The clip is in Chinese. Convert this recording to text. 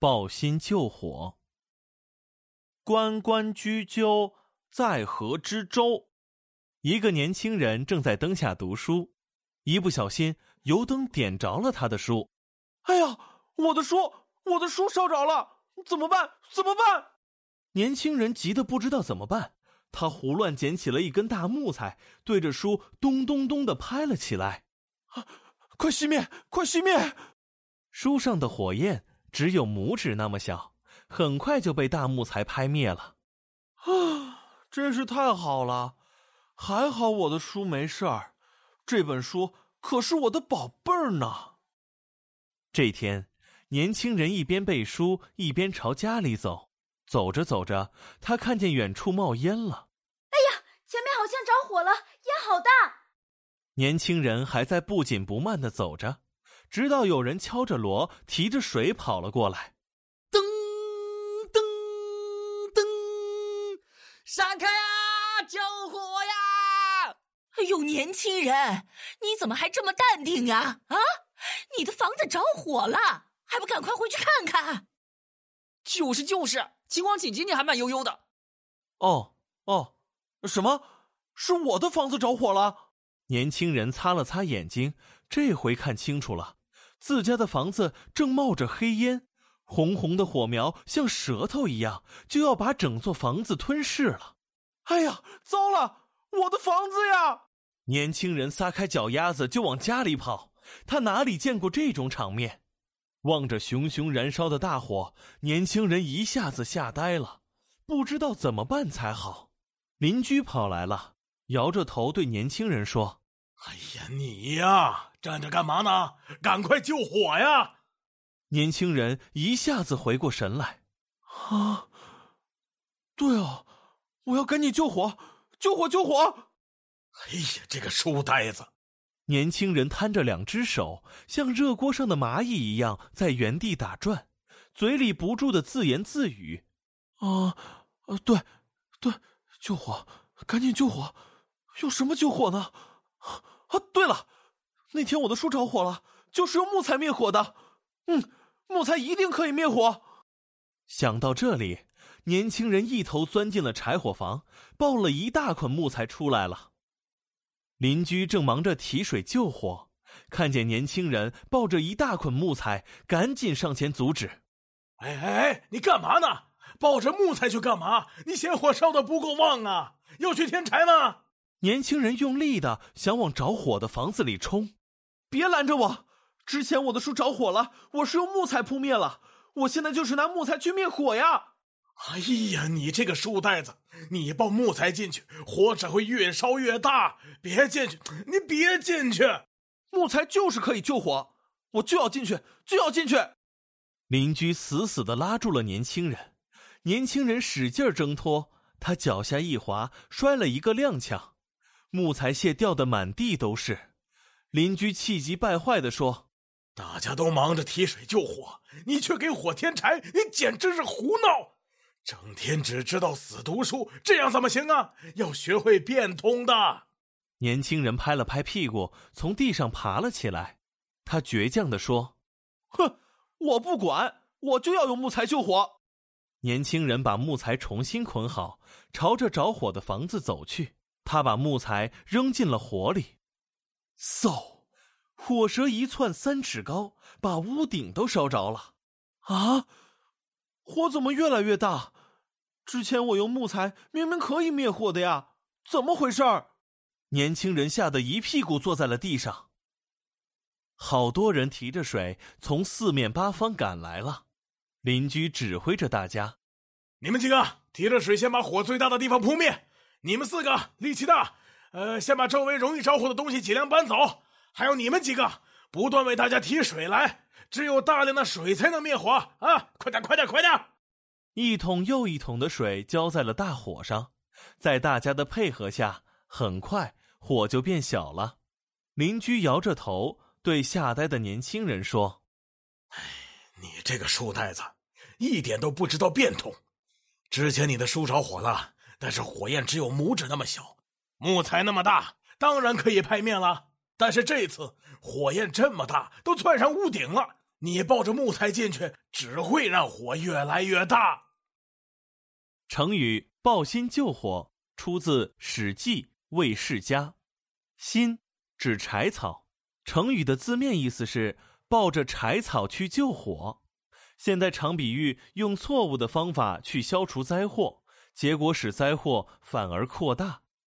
抱薪救火。关关雎鸠，在河之洲。一个年轻人正在灯下读书，一不小心油灯点着了他的书。哎呀，我的书，我的书烧着了，怎么办？怎么办？年轻人急得不知道怎么办，他胡乱捡起了一根大木材，对着书咚咚咚的拍了起来。啊，快熄灭！快熄灭！书上的火焰只有拇指那么小，很快就被大木材拍灭了。啊，真是太好了！还好我的书没事儿，这本书可是我的宝贝儿呢。这天，年轻人一边背书一边朝家里走。走着走着，他看见远处冒烟了。哎呀，前面好像着火了，烟好大！年轻人还在不紧不慢的走着，直到有人敲着锣，提着水跑了过来。噔噔噔，闪开啊！救火呀！哎呦，年轻人，你怎么还这么淡定呀？啊，你的房子着火了，还不赶快回去看看？就是就是。情况紧急，你还慢悠悠的。哦哦，什么？是我的房子着火了？年轻人擦了擦眼睛，这回看清楚了，自家的房子正冒着黑烟，红红的火苗像舌头一样，就要把整座房子吞噬了。哎呀，糟了，我的房子呀！年轻人撒开脚丫子就往家里跑，他哪里见过这种场面？望着熊熊燃烧的大火，年轻人一下子吓呆了，不知道怎么办才好。邻居跑来了，摇着头对年轻人说：“哎呀，你呀，站着干嘛呢？赶快救火呀！”年轻人一下子回过神来：“啊，对哦，我要赶紧救火，救火，救火！”哎呀，这个书呆子！年轻人摊着两只手，像热锅上的蚂蚁一样在原地打转，嘴里不住的自言自语：“啊，啊，对，对，救火，赶紧救火！用什么救火呢？啊，对了，那天我的书着火了，就是用木材灭火的。嗯，木材一定可以灭火。”想到这里，年轻人一头钻进了柴火房，抱了一大捆木材出来了。邻居正忙着提水救火，看见年轻人抱着一大捆木材，赶紧上前阻止。哎哎哎，你干嘛呢？抱着木材去干嘛？你嫌火烧的不够旺啊？要去添柴吗？年轻人用力的想往着火的房子里冲。别拦着我！之前我的树着火了，我是用木材扑灭了。我现在就是拿木材去灭火呀。哎呀，你这个书呆子！你抱木材进去，火只会越烧越大。别进去，你别进去！木材就是可以救火，我就要进去，就要进去！邻居死死的拉住了年轻人，年轻人使劲挣脱，他脚下一滑，摔了一个踉跄，木材屑掉得满地都是。邻居气急败坏的说：“大家都忙着提水救火，你却给火添柴，你简直是胡闹！”整天只知道死读书，这样怎么行啊？要学会变通的。年轻人拍了拍屁股，从地上爬了起来。他倔强的说：“哼，我不管，我就要用木材救火。”年轻人把木材重新捆好，朝着着火的房子走去。他把木材扔进了火里，嗖，火舌一窜三尺高，把屋顶都烧着了。啊！火怎么越来越大？之前我用木材明明可以灭火的呀，怎么回事儿？年轻人吓得一屁股坐在了地上。好多人提着水从四面八方赶来了，邻居指挥着大家：“你们几个提着水，先把火最大的地方扑灭。你们四个力气大，呃，先把周围容易着火的东西尽量搬走。还有你们几个，不断为大家提水来。”只有大量的水才能灭火啊！快点，快点，快点！一桶又一桶的水浇在了大火上，在大家的配合下，很快火就变小了。邻居摇着头对吓呆的年轻人说：“哎，你这个书呆子，一点都不知道变通。之前你的书着火了，但是火焰只有拇指那么小，木材那么大，当然可以拍灭了。但是这次火焰这么大，都窜上屋顶了。”你抱着木材进去，只会让火越来越大。成语“抱薪救火”出自《史记·魏世家》，薪指柴草。成语的字面意思是抱着柴草去救火，现在常比喻用错误的方法去消除灾祸，结果使灾祸反而扩大。